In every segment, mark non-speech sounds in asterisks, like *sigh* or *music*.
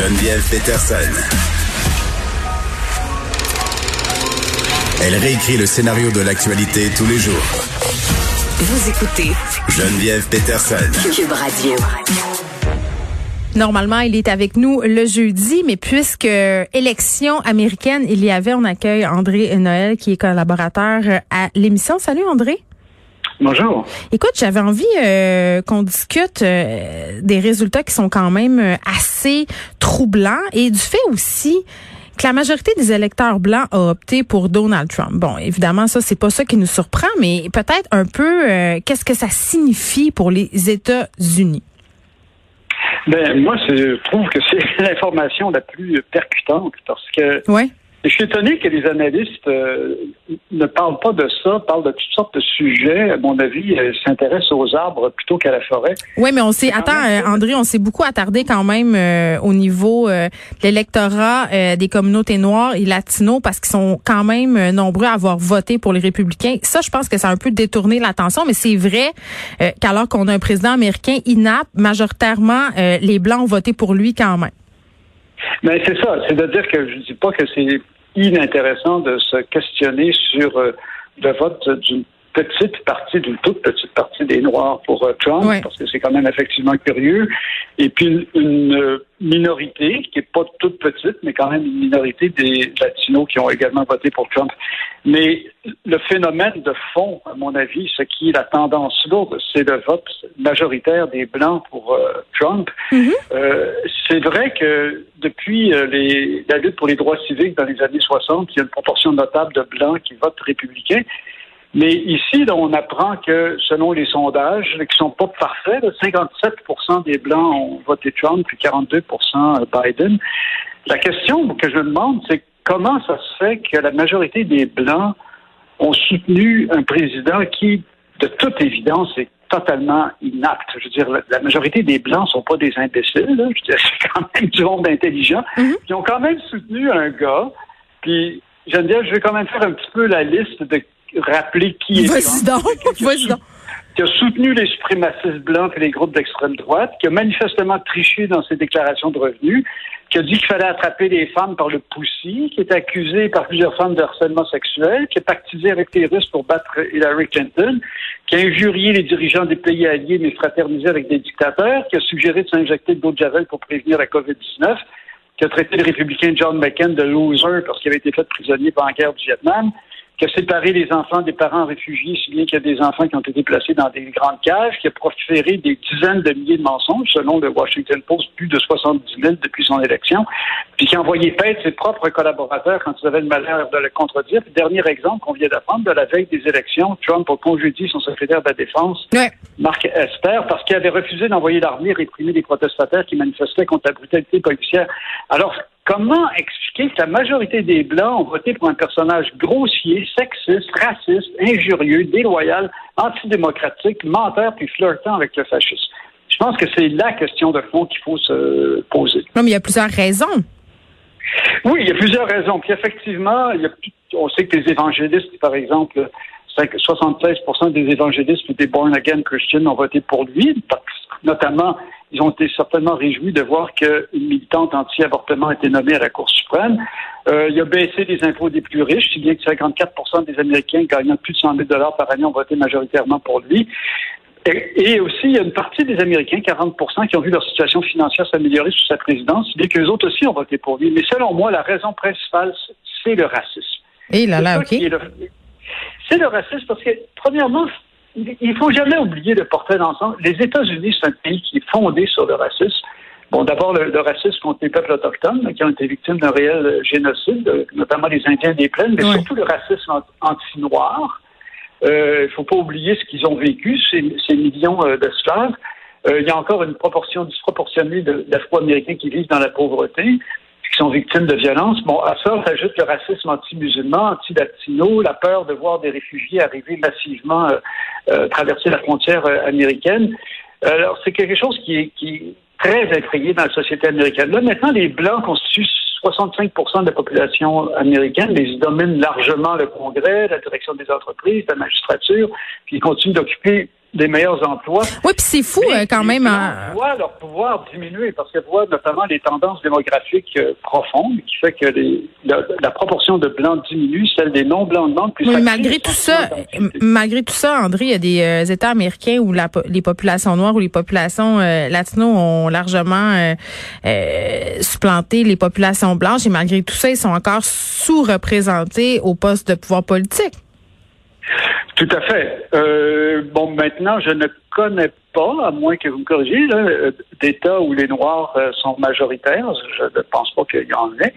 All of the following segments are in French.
Geneviève Peterson. Elle réécrit le scénario de l'actualité tous les jours. Vous écoutez Geneviève Peterson. Cube Radio. Normalement, il est avec nous le jeudi, mais puisque élection américaine, il y avait, on accueille André Noël, qui est collaborateur à l'émission. Salut André. Bonjour. Écoute, j'avais envie euh, qu'on discute euh, des résultats qui sont quand même euh, assez troublants et du fait aussi que la majorité des électeurs blancs a opté pour Donald Trump. Bon, évidemment, ça c'est pas ça qui nous surprend, mais peut-être un peu qu'est-ce que ça signifie pour les États-Unis? Ben moi, je trouve que c'est *laughs* l'information la plus percutante parce que ouais. Je suis étonné que les analystes euh, ne parlent pas de ça, parlent de toutes sortes de sujets. À mon avis, euh, s'intéressent aux arbres plutôt qu'à la forêt. Oui, mais on s'est, attends, euh, André, on s'est beaucoup attardé quand même au niveau de l'électorat des communautés noires et latinos parce qu'ils sont quand même nombreux à avoir voté pour les républicains. Ça, je pense que ça a un peu détourné l'attention, mais c'est vrai qu'alors qu'on a un président américain inapte, majoritairement, les Blancs ont voté pour lui quand même. Mais c'est ça. C'est-à-dire que je ne dis pas que c'est inintéressant de se questionner sur euh, le vote d'une petite partie, d'une toute petite partie des Noirs pour euh, Trump, parce que c'est quand même effectivement curieux. Et puis une, euh, minorité, qui n'est pas toute petite, mais quand même une minorité des Latinos qui ont également voté pour Trump. Mais le phénomène de fond, à mon avis, ce qui est la tendance lourde, c'est le vote majoritaire des Blancs pour euh, Trump. Mm-hmm. c'est vrai que depuis les, la lutte pour les droits civiques dans les années 60, il y a une proportion notable de Blancs qui votent républicains. Mais ici, on apprend que selon les sondages, qui sont pas parfaits, 57% des Blancs ont voté Trump, puis 42% Biden. La question que je me demande, c'est comment ça se fait que la majorité des Blancs ont soutenu un président qui, de toute évidence, est totalement inapte? Je veux dire, la, majorité des Blancs sont pas des imbéciles. Là. Je veux dire, *laughs* c'est quand même du monde intelligent. Mm-hmm. Ils ont quand même soutenu un gars. Puis, Geneviève, je vais quand même faire un petit peu la liste de rappeler qui est Trump. *laughs* Qui a soutenu les suprémacistes blancs et les groupes d'extrême droite, qui a manifestement triché dans ses déclarations de revenus, qui a dit qu'il fallait attraper les femmes par le poussi, qui est accusé par plusieurs femmes de harcèlement sexuel, qui a pactisé avec les Russes pour battre Hillary Clinton, qui a injurié les dirigeants des pays alliés mais fraternisé avec des dictateurs, qui a suggéré de s'injecter de l'eau de javel pour prévenir la COVID-19, qui a traité le républicain John McCain de loser parce qu'il avait été fait prisonnier pendant la guerre du Vietnam, qui a séparé les enfants des parents réfugiés, si bien qu'il y a des enfants qui ont été placés dans des grandes cages, qui a proféré des dizaines de milliers de mensonges, selon le Washington Post, plus de 70 000 depuis son élection, puis qui a envoyé paître ses propres collaborateurs quand ils avaient le malheur de le contredire. dernier exemple qu'on vient d'apprendre, de la veille des élections, Trump a congédié son secrétaire de la Défense, Mark Esper, parce qu'il avait refusé d'envoyer l'armée réprimer les protestataires qui manifestaient contre la brutalité policière. Alors, Comment expliquer que la majorité des Blancs ont voté pour un personnage grossier, sexiste, raciste, injurieux, déloyal, antidémocratique, menteur puis flirtant avec le fascisme? Je pense que c'est la question de fond qu'il faut se poser. Non, mais il y a plusieurs raisons. Oui, il y a plusieurs raisons. Puis effectivement, on sait que les évangélistes, par exemple, 76% des évangélistes ou des born again Christians ont voté pour lui, notamment ils ont été certainement réjouis de voir qu'une militante anti-avortement a été nommée à la Cour suprême. Euh, il a baissé les impôts des plus riches, si bien que 54 des Américains gagnant plus de 100 000 par année ont voté majoritairement pour lui. Et, aussi, il y a une partie des Américains, 40% qui ont vu leur situation financière s'améliorer sous sa présidence, si bien qu'eux autres aussi ont voté pour lui. Mais selon moi, la raison principale, c'est le racisme. Et là, là, OK. C'est le racisme parce que, premièrement, il faut jamais oublier le portrait d'ensemble. Les États-Unis, c'est un pays qui est fondé sur le racisme. Bon, d'abord, le, racisme contre les peuples autochtones, qui ont été victimes d'un réel euh, génocide, euh, notamment les Indiens des plaines, mais surtout le racisme anti-noir. Euh, il ne faut pas oublier ce qu'ils ont vécu, ces, millions d'esclaves. il y a encore une proportion disproportionnée d'Afro-Américains qui vivent dans la pauvreté qui sont victimes de violences. Bon, à ça s'ajoute le racisme anti-musulman, anti-latino, la peur de voir des réfugiés arriver massivement euh, euh traverser la frontière euh, américaine. Alors, c'est quelque chose qui est, très effrayé dans la société américaine. Là, maintenant, les Blancs constituent 65% de la population américaine, mais ils dominent largement le Congrès, la direction des entreprises, la magistrature, puis ils continuent d'occuper des meilleurs emplois. Oui, puis c'est fou Mais euh, quand même. Blancs hein. voient leur pouvoir diminuer parce qu'elles voient notamment les tendances démographiques euh, profondes qui fait que les, la, la proportion de blancs diminue, celle des non-blancs augmente. Puis Oui, malgré tout ça, m- malgré tout ça, André, il y a des euh, États américains où la, les populations noires ou les populations euh, latino ont largement euh, euh, supplanté les populations blanches et malgré tout ça, ils sont encore sous-représentés au poste de pouvoir politique. Tout à fait. Euh, bon, maintenant, je ne connais pas, à moins que vous me corrigiez, euh, d'États où les Noirs euh, sont majoritaires. Je ne pense pas qu'il y en ait.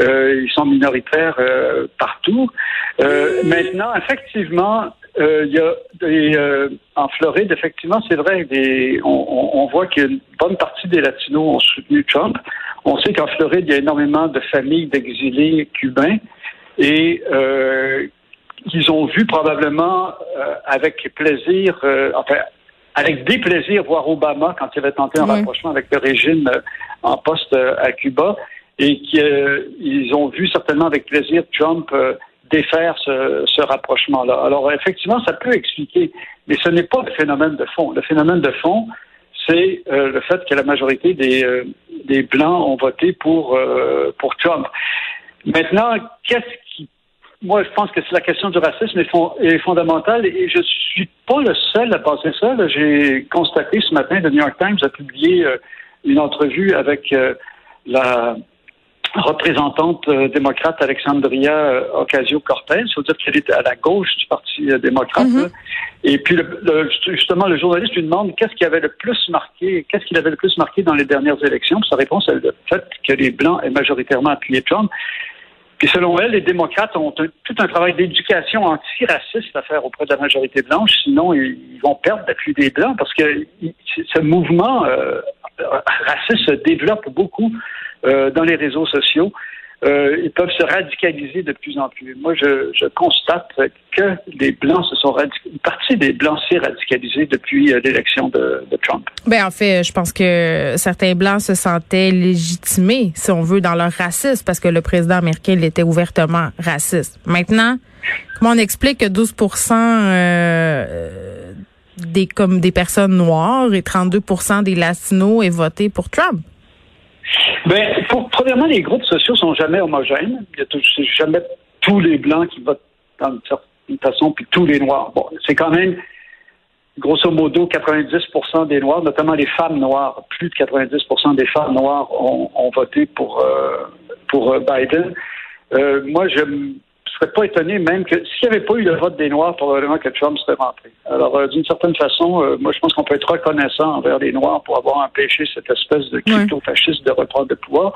Euh, ils sont minoritaires euh, partout. Maintenant, effectivement, il y a des, en Floride, effectivement, c'est vrai, des, on, on- voit qu'une bonne partie des Latinos ont soutenu Trump. On sait qu'en Floride, il y a énormément de familles d'exilés cubains et qu'ils ont vu probablement euh, avec plaisir, euh, enfin, avec déplaisir voir Obama quand il avait tenté un Oui. rapprochement avec le régime euh, en poste à Cuba et qu'ils ont vu certainement avec plaisir Trump défaire ce, ce rapprochement-là. Alors effectivement, ça peut expliquer, mais ce n'est pas le phénomène de fond. Le phénomène de fond, c'est le fait que la majorité des, des Blancs ont voté pour, pour Trump. Maintenant, qu'est-ce moi, je pense que c'est la question du racisme est, fond- est fondamentale et je suis pas le seul à penser ça. J'ai constaté ce matin, le New York Times a publié euh, une entrevue avec euh, la représentante euh, démocrate Alexandria Ocasio-Cortez. Il faut dire qu'elle est à la gauche du Parti démocrate. Mhm. là. Et puis, le- le- justement, le journaliste lui demande qu'est-ce qui avait le plus marqué, qu'est-ce qu'il avait le plus marqué dans les dernières élections. Puis sa réponse est le fait que les Blancs aient majoritairement appuyé Trump. Puis selon elle, les démocrates ont tout un travail d'éducation antiraciste à faire auprès de la majorité blanche, sinon ils, vont perdre l'appui des Blancs parce que ce mouvement euh, raciste se développe beaucoup euh, dans les réseaux sociaux. Euh, ils peuvent se radicaliser de plus en plus. Moi, je, je constate que les Blancs se sont radicalisés. Une partie des Blancs s'est radicalisée depuis euh, l'élection de, de Trump. Ben en fait, je pense que certains blancs se sentaient légitimés, si on veut, dans leur racisme, parce que le président américain il était ouvertement raciste. Maintenant, comment on explique que 12% euh, des comme des personnes noires et 32% des latinos aient voté pour Trump? Ben, premièrement, les groupes sociaux sont jamais homogènes. Il y a jamais tous les blancs qui votent d'une certaine façon, puis tous les noirs. Bon, c'est quand même grosso modo 90% des noirs, notamment les femmes noires. Plus de 90% des femmes noires ont, ont voté pour euh, pour euh, Biden. Euh, moi, je ne serais pas étonné même que s'il n'y avait pas eu le vote des Noirs, probablement que Trump serait rentré. Alors, euh, d'une certaine façon, euh, moi, je pense qu'on peut être reconnaissant envers les Noirs pour avoir empêché cette espèce de crypto-fasciste de reprendre le pouvoir.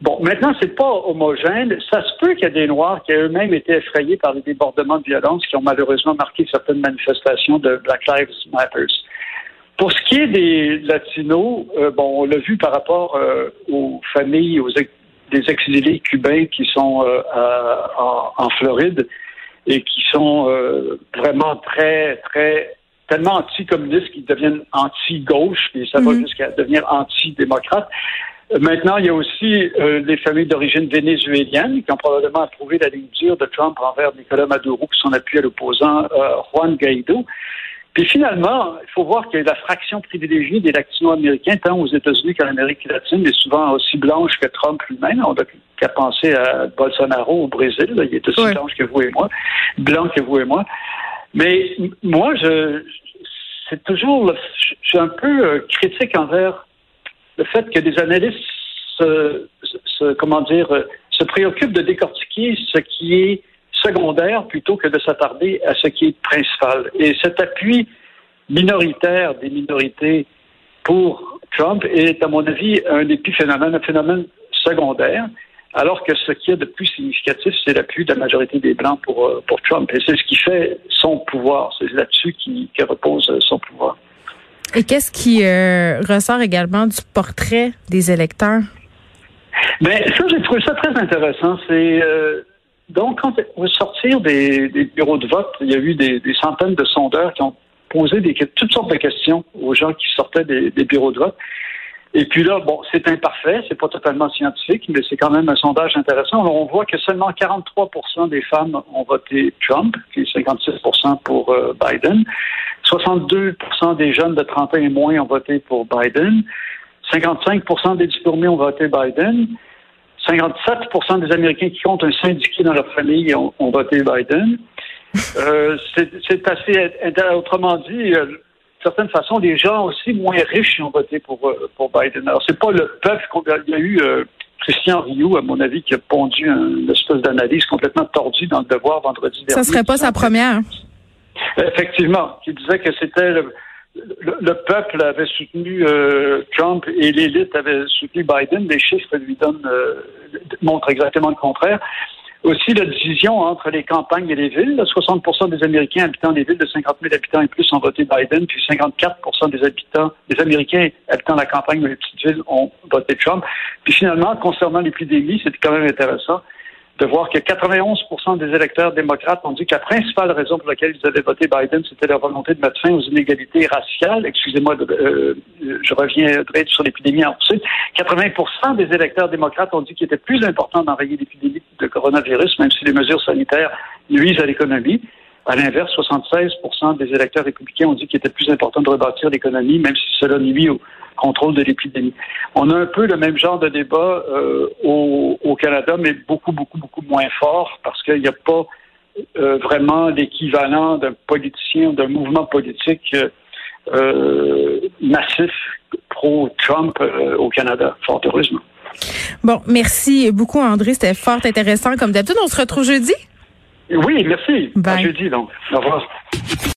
Bon, maintenant, c'est pas homogène. Ça se peut qu'il y ait des Noirs qui eux-mêmes été effrayés par les débordements de violence qui ont malheureusement marqué certaines manifestations de Black Lives Matter. Pour ce qui est des Latinos, euh, bon, on l'a vu par rapport euh, aux familles, aux des exilés cubains qui sont euh, à- en, en Floride et qui sont euh, vraiment très, très tellement anticommunistes qu'ils deviennent anti-gauche, et ça va Mhm. jusqu'à devenir anti-démocrate. Euh, Maintenant, il y a aussi euh, des familles d'origine vénézuélienne qui ont probablement approuvé la ligne dure de Trump envers Nicolas Maduro pour son appui à l'opposant euh, Juan Guaido. Puis finalement, il faut voir que la fraction privilégiée des latino-américains, tant aux États-Unis qu'en Amérique latine, est souvent aussi blanche que Trump lui-même. On n'a qu'à penser à Bolsonaro au Brésil. là. il est aussi blanche que vous et moi, blanc que vous et moi. Mais moi, je, c'est toujours, le- je suis un peu euh, critique envers le fait que des analystes se, se- se- comment dire, euh, se préoccupent de décortiquer ce qui est secondaire plutôt que de s'attarder à ce qui est principal. Et cet appui minoritaire des minorités pour Trump est, à mon avis, un épiphénomène, un phénomène secondaire, alors que ce qui est de plus significatif, c'est l'appui de la majorité des Blancs pour, euh, pour Trump. Et c'est ce qui fait son pouvoir. C'est là-dessus qui, que repose son pouvoir. Et qu'est-ce qui euh, ressort également du portrait des électeurs? Mais ça, j'ai trouvé ça très intéressant. C'est euh, donc quand au sortir des, bureaux de vote, il y a eu des, centaines de sondeurs qui ont posé des, toutes sortes de questions aux gens qui sortaient des, des bureaux de vote. Et puis là, bon, c'est imparfait, c'est pas totalement scientifique, mais c'est quand même un sondage intéressant. Alors, on voit que seulement 43% des femmes ont voté Trump, puis 56% pour euh, Biden. 62% des jeunes de 30 ans et moins ont voté pour Biden. 55% des diplômés ont voté Biden. 57 des Américains qui comptent un syndicat dans leur famille ont, voté Biden. *laughs* Euh, c'est assez, autrement dit, euh, certaine façon, les gens aussi moins riches ont voté pour, euh, pour Biden. Alors, c'est pas le peuple qu'on Il y a eu euh, Christian Rioux, à mon avis, qui a pondu une espèce d'analyse complètement tordue dans le devoir vendredi dernier. Ça serait pas sa première. Effectivement, qui disait que c'était le, peuple avait soutenu euh, Trump et l'élite avait soutenu Biden. Les chiffres lui donnent montrent exactement le contraire. Aussi, la division entre les campagnes et les villes. 60 des Américains habitant les villes de 50 000 habitants et plus ont voté Biden, puis 54 des habitants, des Américains habitant la campagne ou les petites villes ont voté Trump. Puis finalement, concernant l'épidémie, c'était quand même intéressant de voir que 91 des électeurs démocrates ont dit que la principale raison pour laquelle ils avaient voté Biden, c'était leur volonté de mettre fin aux inégalités raciales. Excusez-moi, euh, je reviendrai sur l'épidémie ensuite. 80% des électeurs démocrates ont dit qu'il était plus important d'enrayer l'épidémie de coronavirus, même si les mesures sanitaires nuisent à l'économie. À l'inverse, 76 des électeurs républicains ont dit qu'il était plus important de rebâtir l'économie, même si cela nuit au contrôle de l'épidémie. On a un peu le même genre de débat euh, au, Canada, mais beaucoup, beaucoup, beaucoup moins fort, parce qu'il n'y a pas euh, vraiment l'équivalent d'un politicien, d'un mouvement politique euh, massif pro-Trump au Canada, fort heureusement. Bon, merci beaucoup, André. C'était fort intéressant. Comme d'habitude, on se retrouve jeudi. Oui, merci. À jeudi, donc. Au revoir.